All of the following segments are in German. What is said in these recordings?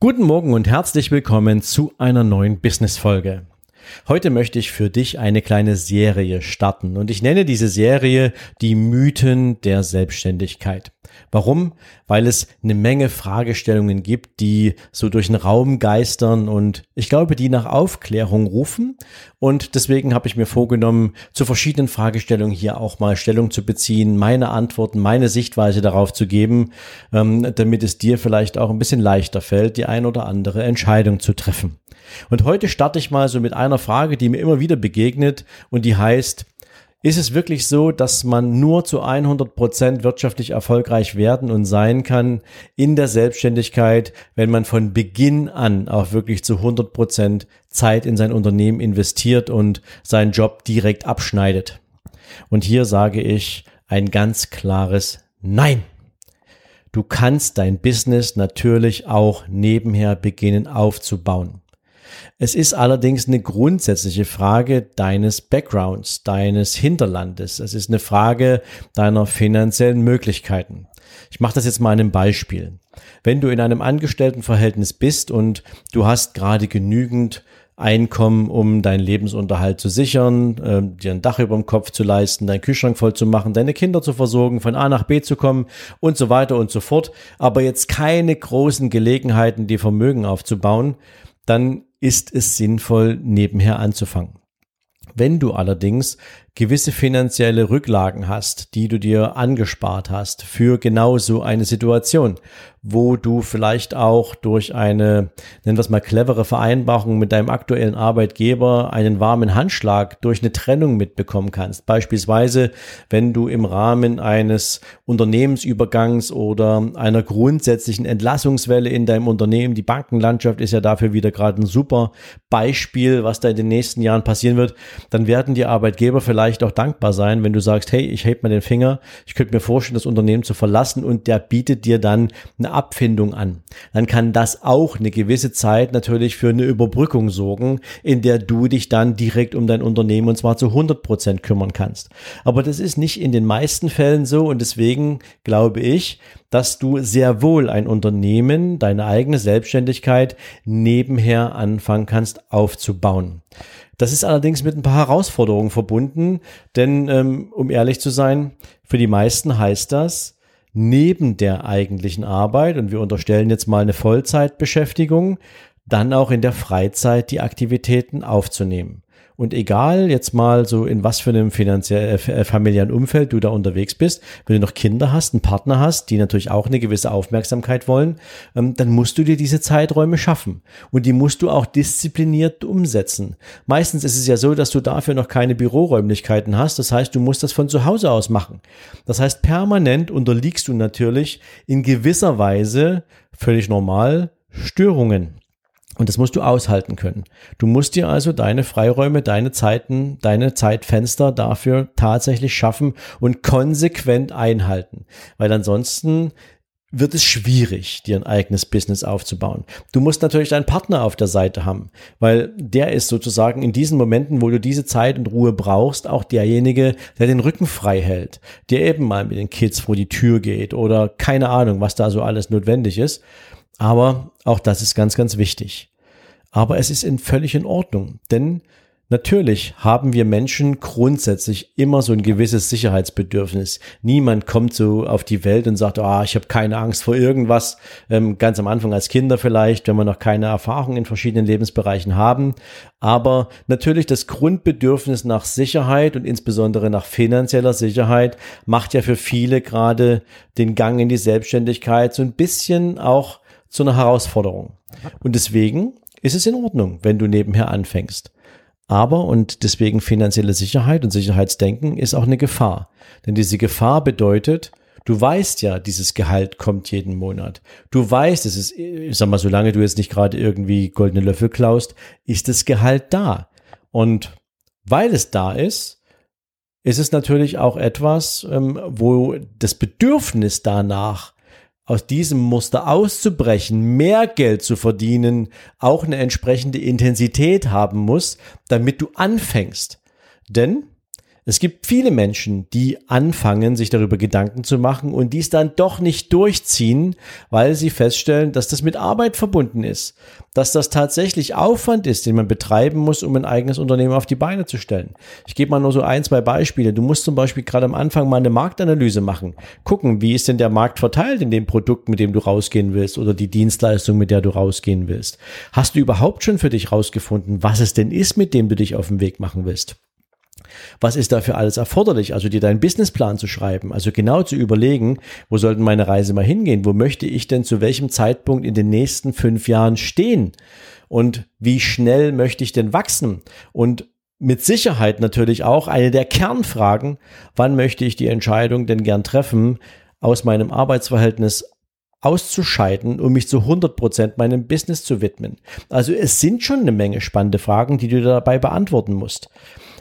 Guten Morgen und herzlich willkommen zu einer neuen Business-Folge. Heute möchte ich für dich eine kleine Serie starten und ich nenne diese Serie die Mythen der Selbstständigkeit. Warum? Weil es eine Menge Fragestellungen gibt, die so durch den Raum geistern und ich glaube, die nach Aufklärung rufen. Und deswegen habe ich mir vorgenommen, zu verschiedenen Fragestellungen hier auch mal Stellung zu beziehen, meine Antworten, meine Sichtweise darauf zu geben, ähm, damit es dir vielleicht auch ein bisschen leichter fällt, die ein oder andere Entscheidung zu treffen. Und heute starte ich mal so mit einer Frage, die mir immer wieder begegnet und die heißt, ist es wirklich so, dass man nur zu 100 Prozent wirtschaftlich erfolgreich werden und sein kann in der Selbstständigkeit, wenn man von Beginn an auch wirklich zu 100 Prozent Zeit in sein Unternehmen investiert und seinen Job direkt abschneidet? Und hier sage ich ein ganz klares Nein. Du kannst dein Business natürlich auch nebenher beginnen aufzubauen. Es ist allerdings eine grundsätzliche Frage deines Backgrounds, deines Hinterlandes. Es ist eine Frage deiner finanziellen Möglichkeiten. Ich mache das jetzt mal einem Beispiel. Wenn du in einem Angestelltenverhältnis bist und du hast gerade genügend Einkommen, um deinen Lebensunterhalt zu sichern, äh, dir ein Dach über dem Kopf zu leisten, deinen Kühlschrank voll zu machen, deine Kinder zu versorgen, von A nach B zu kommen und so weiter und so fort, aber jetzt keine großen Gelegenheiten, die Vermögen aufzubauen, dann ist es sinnvoll, nebenher anzufangen. Wenn du allerdings gewisse finanzielle Rücklagen hast, die du dir angespart hast für genau so eine Situation, wo du vielleicht auch durch eine, nennen wir es mal, clevere Vereinbarung mit deinem aktuellen Arbeitgeber einen warmen Handschlag durch eine Trennung mitbekommen kannst. Beispielsweise, wenn du im Rahmen eines Unternehmensübergangs oder einer grundsätzlichen Entlassungswelle in deinem Unternehmen, die Bankenlandschaft ist ja dafür wieder gerade ein super Beispiel, was da in den nächsten Jahren passieren wird, dann werden die Arbeitgeber vielleicht auch dankbar sein, wenn du sagst, hey, ich heb mal den Finger, ich könnte mir vorstellen, das Unternehmen zu verlassen und der bietet dir dann eine Abfindung an. Dann kann das auch eine gewisse Zeit natürlich für eine Überbrückung sorgen, in der du dich dann direkt um dein Unternehmen und zwar zu 100 Prozent kümmern kannst. Aber das ist nicht in den meisten Fällen so und deswegen glaube ich, dass du sehr wohl ein Unternehmen, deine eigene Selbstständigkeit nebenher anfangen kannst aufzubauen. Das ist allerdings mit ein paar Herausforderungen verbunden, denn ähm, um ehrlich zu sein, für die meisten heißt das, neben der eigentlichen Arbeit, und wir unterstellen jetzt mal eine Vollzeitbeschäftigung, dann auch in der Freizeit die Aktivitäten aufzunehmen. Und egal jetzt mal so in was für einem finanziellen, äh, äh, familiären Umfeld du da unterwegs bist, wenn du noch Kinder hast, einen Partner hast, die natürlich auch eine gewisse Aufmerksamkeit wollen, ähm, dann musst du dir diese Zeiträume schaffen. Und die musst du auch diszipliniert umsetzen. Meistens ist es ja so, dass du dafür noch keine Büroräumlichkeiten hast. Das heißt, du musst das von zu Hause aus machen. Das heißt, permanent unterliegst du natürlich in gewisser Weise völlig normal Störungen. Und das musst du aushalten können. Du musst dir also deine Freiräume, deine Zeiten, deine Zeitfenster dafür tatsächlich schaffen und konsequent einhalten. Weil ansonsten wird es schwierig, dir ein eigenes Business aufzubauen. Du musst natürlich deinen Partner auf der Seite haben, weil der ist sozusagen in diesen Momenten, wo du diese Zeit und Ruhe brauchst, auch derjenige, der den Rücken frei hält, der eben mal mit den Kids vor die Tür geht oder keine Ahnung, was da so alles notwendig ist. Aber auch das ist ganz, ganz wichtig. Aber es ist in völlig in Ordnung, denn Natürlich haben wir Menschen grundsätzlich immer so ein gewisses Sicherheitsbedürfnis. Niemand kommt so auf die Welt und sagt, ah, ich habe keine Angst vor irgendwas. Ähm, ganz am Anfang als Kinder vielleicht, wenn wir noch keine Erfahrung in verschiedenen Lebensbereichen haben. Aber natürlich das Grundbedürfnis nach Sicherheit und insbesondere nach finanzieller Sicherheit macht ja für viele gerade den Gang in die Selbstständigkeit so ein bisschen auch zu einer Herausforderung. Und deswegen ist es in Ordnung, wenn du nebenher anfängst. Aber, und deswegen finanzielle Sicherheit und Sicherheitsdenken ist auch eine Gefahr. Denn diese Gefahr bedeutet, Du weißt ja, dieses Gehalt kommt jeden Monat. Du weißt, es ist, ich sag mal, solange du jetzt nicht gerade irgendwie goldene Löffel klaust, ist das Gehalt da. Und weil es da ist, ist es natürlich auch etwas, ähm, wo das Bedürfnis danach, aus diesem Muster auszubrechen, mehr Geld zu verdienen, auch eine entsprechende Intensität haben muss, damit du anfängst. Denn es gibt viele Menschen, die anfangen, sich darüber Gedanken zu machen und dies dann doch nicht durchziehen, weil sie feststellen, dass das mit Arbeit verbunden ist, dass das tatsächlich Aufwand ist, den man betreiben muss, um ein eigenes Unternehmen auf die Beine zu stellen. Ich gebe mal nur so ein, zwei Beispiele. Du musst zum Beispiel gerade am Anfang mal eine Marktanalyse machen. Gucken, wie ist denn der Markt verteilt in dem Produkt, mit dem du rausgehen willst oder die Dienstleistung, mit der du rausgehen willst. Hast du überhaupt schon für dich rausgefunden, was es denn ist, mit dem du dich auf den Weg machen willst? Was ist dafür alles erforderlich? Also dir deinen Businessplan zu schreiben, also genau zu überlegen, wo sollten meine Reise mal hingehen? Wo möchte ich denn zu welchem Zeitpunkt in den nächsten fünf Jahren stehen? Und wie schnell möchte ich denn wachsen? Und mit Sicherheit natürlich auch eine der Kernfragen, wann möchte ich die Entscheidung denn gern treffen, aus meinem Arbeitsverhältnis auszuscheiden, um mich zu 100 Prozent meinem Business zu widmen. Also es sind schon eine Menge spannende Fragen, die du dabei beantworten musst.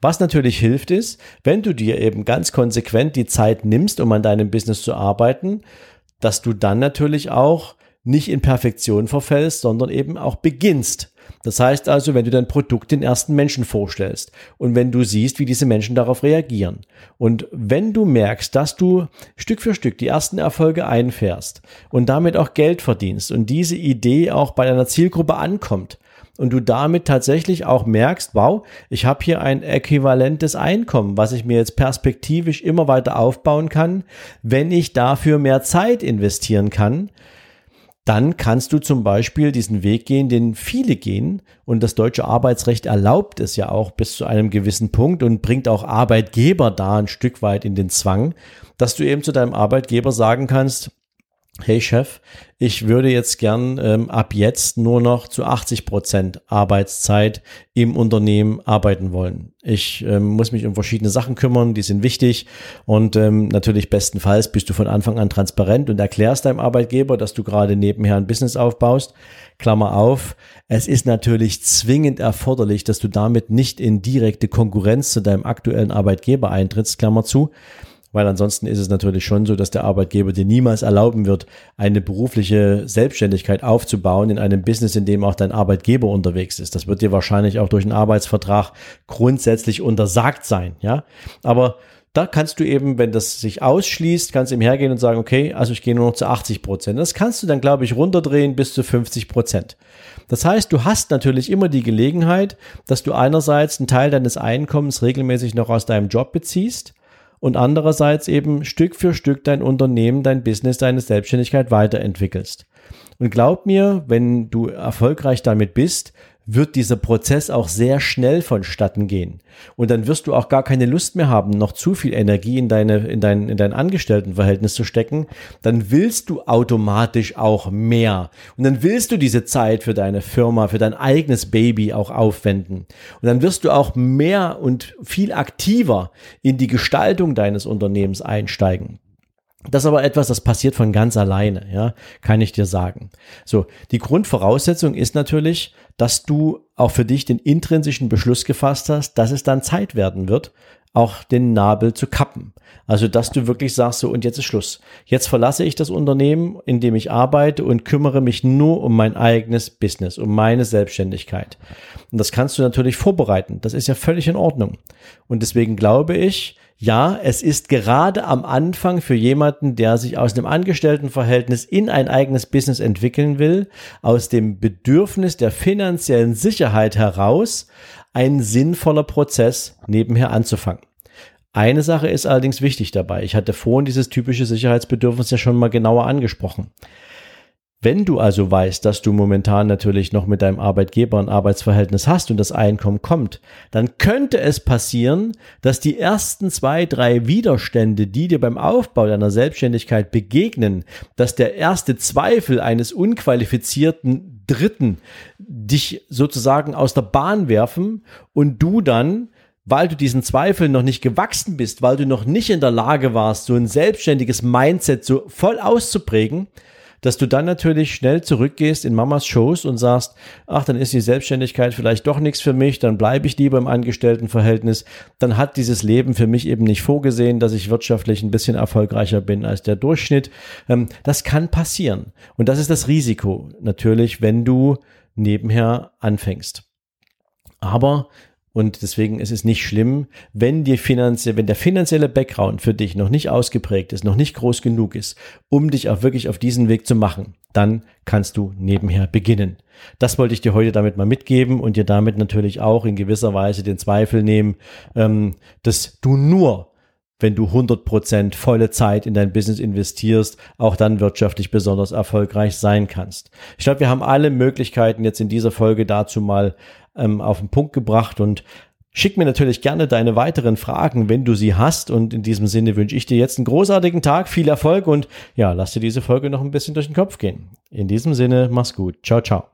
Was natürlich hilft ist, wenn du dir eben ganz konsequent die Zeit nimmst, um an deinem Business zu arbeiten, dass du dann natürlich auch nicht in Perfektion verfällst, sondern eben auch beginnst. Das heißt also, wenn du dein Produkt den ersten Menschen vorstellst und wenn du siehst, wie diese Menschen darauf reagieren und wenn du merkst, dass du Stück für Stück die ersten Erfolge einfährst und damit auch Geld verdienst und diese Idee auch bei deiner Zielgruppe ankommt, und du damit tatsächlich auch merkst, wow, ich habe hier ein äquivalentes Einkommen, was ich mir jetzt perspektivisch immer weiter aufbauen kann, wenn ich dafür mehr Zeit investieren kann, dann kannst du zum Beispiel diesen Weg gehen, den viele gehen. Und das deutsche Arbeitsrecht erlaubt es ja auch bis zu einem gewissen Punkt und bringt auch Arbeitgeber da ein Stück weit in den Zwang, dass du eben zu deinem Arbeitgeber sagen kannst, hey Chef, ich würde jetzt gern ähm, ab jetzt nur noch zu 80 Prozent Arbeitszeit im Unternehmen arbeiten wollen. Ich ähm, muss mich um verschiedene Sachen kümmern, die sind wichtig und ähm, natürlich bestenfalls bist du von Anfang an transparent und erklärst deinem Arbeitgeber, dass du gerade nebenher ein Business aufbaust. Klammer auf, es ist natürlich zwingend erforderlich, dass du damit nicht in direkte Konkurrenz zu deinem aktuellen Arbeitgeber eintrittst, Klammer zu weil ansonsten ist es natürlich schon so, dass der Arbeitgeber dir niemals erlauben wird, eine berufliche Selbstständigkeit aufzubauen in einem Business, in dem auch dein Arbeitgeber unterwegs ist. Das wird dir wahrscheinlich auch durch einen Arbeitsvertrag grundsätzlich untersagt sein, ja. Aber da kannst du eben, wenn das sich ausschließt, kannst du eben hergehen und sagen, okay, also ich gehe nur noch zu 80 Prozent. Das kannst du dann, glaube ich, runterdrehen bis zu 50 Prozent. Das heißt, du hast natürlich immer die Gelegenheit, dass du einerseits einen Teil deines Einkommens regelmäßig noch aus deinem Job beziehst und andererseits eben Stück für Stück dein Unternehmen, dein Business, deine Selbstständigkeit weiterentwickelst. Und glaub mir, wenn du erfolgreich damit bist, wird dieser Prozess auch sehr schnell vonstatten gehen. Und dann wirst du auch gar keine Lust mehr haben, noch zu viel Energie in deine, in dein, in dein Angestelltenverhältnis zu stecken. Dann willst du automatisch auch mehr. Und dann willst du diese Zeit für deine Firma, für dein eigenes Baby auch aufwenden. Und dann wirst du auch mehr und viel aktiver in die Gestaltung deines Unternehmens einsteigen. Das ist aber etwas, das passiert von ganz alleine, ja, kann ich dir sagen. So, die Grundvoraussetzung ist natürlich, dass du auch für dich den intrinsischen Beschluss gefasst hast, dass es dann Zeit werden wird, auch den Nabel zu kappen. Also, dass du wirklich sagst, so, und jetzt ist Schluss. Jetzt verlasse ich das Unternehmen, in dem ich arbeite und kümmere mich nur um mein eigenes Business, um meine Selbstständigkeit. Und das kannst du natürlich vorbereiten. Das ist ja völlig in Ordnung. Und deswegen glaube ich, ja, es ist gerade am Anfang für jemanden, der sich aus einem Angestelltenverhältnis in ein eigenes Business entwickeln will, aus dem Bedürfnis der finanziellen Sicherheit heraus, ein sinnvoller Prozess nebenher anzufangen. Eine Sache ist allerdings wichtig dabei. Ich hatte vorhin dieses typische Sicherheitsbedürfnis ja schon mal genauer angesprochen. Wenn du also weißt, dass du momentan natürlich noch mit deinem Arbeitgeber ein Arbeitsverhältnis hast und das Einkommen kommt, dann könnte es passieren, dass die ersten zwei, drei Widerstände, die dir beim Aufbau deiner Selbstständigkeit begegnen, dass der erste Zweifel eines unqualifizierten Dritten dich sozusagen aus der Bahn werfen und du dann weil du diesen Zweifeln noch nicht gewachsen bist, weil du noch nicht in der Lage warst, so ein selbstständiges Mindset so voll auszuprägen, dass du dann natürlich schnell zurückgehst in Mamas Shows und sagst, ach, dann ist die Selbstständigkeit vielleicht doch nichts für mich, dann bleibe ich lieber im Angestelltenverhältnis, dann hat dieses Leben für mich eben nicht vorgesehen, dass ich wirtschaftlich ein bisschen erfolgreicher bin als der Durchschnitt. Ähm, das kann passieren. Und das ist das Risiko natürlich, wenn du nebenher anfängst. Aber und deswegen ist es nicht schlimm, wenn die finanzie wenn der finanzielle Background für dich noch nicht ausgeprägt ist, noch nicht groß genug ist, um dich auch wirklich auf diesen Weg zu machen, dann kannst du nebenher beginnen. Das wollte ich dir heute damit mal mitgeben und dir damit natürlich auch in gewisser Weise den Zweifel nehmen, ähm, dass du nur wenn du 100% volle Zeit in dein Business investierst, auch dann wirtschaftlich besonders erfolgreich sein kannst. Ich glaube, wir haben alle Möglichkeiten jetzt in dieser Folge dazu mal ähm, auf den Punkt gebracht und Schick mir natürlich gerne deine weiteren Fragen, wenn du sie hast. Und in diesem Sinne wünsche ich dir jetzt einen großartigen Tag, viel Erfolg und ja, lass dir diese Folge noch ein bisschen durch den Kopf gehen. In diesem Sinne, mach's gut. Ciao, ciao.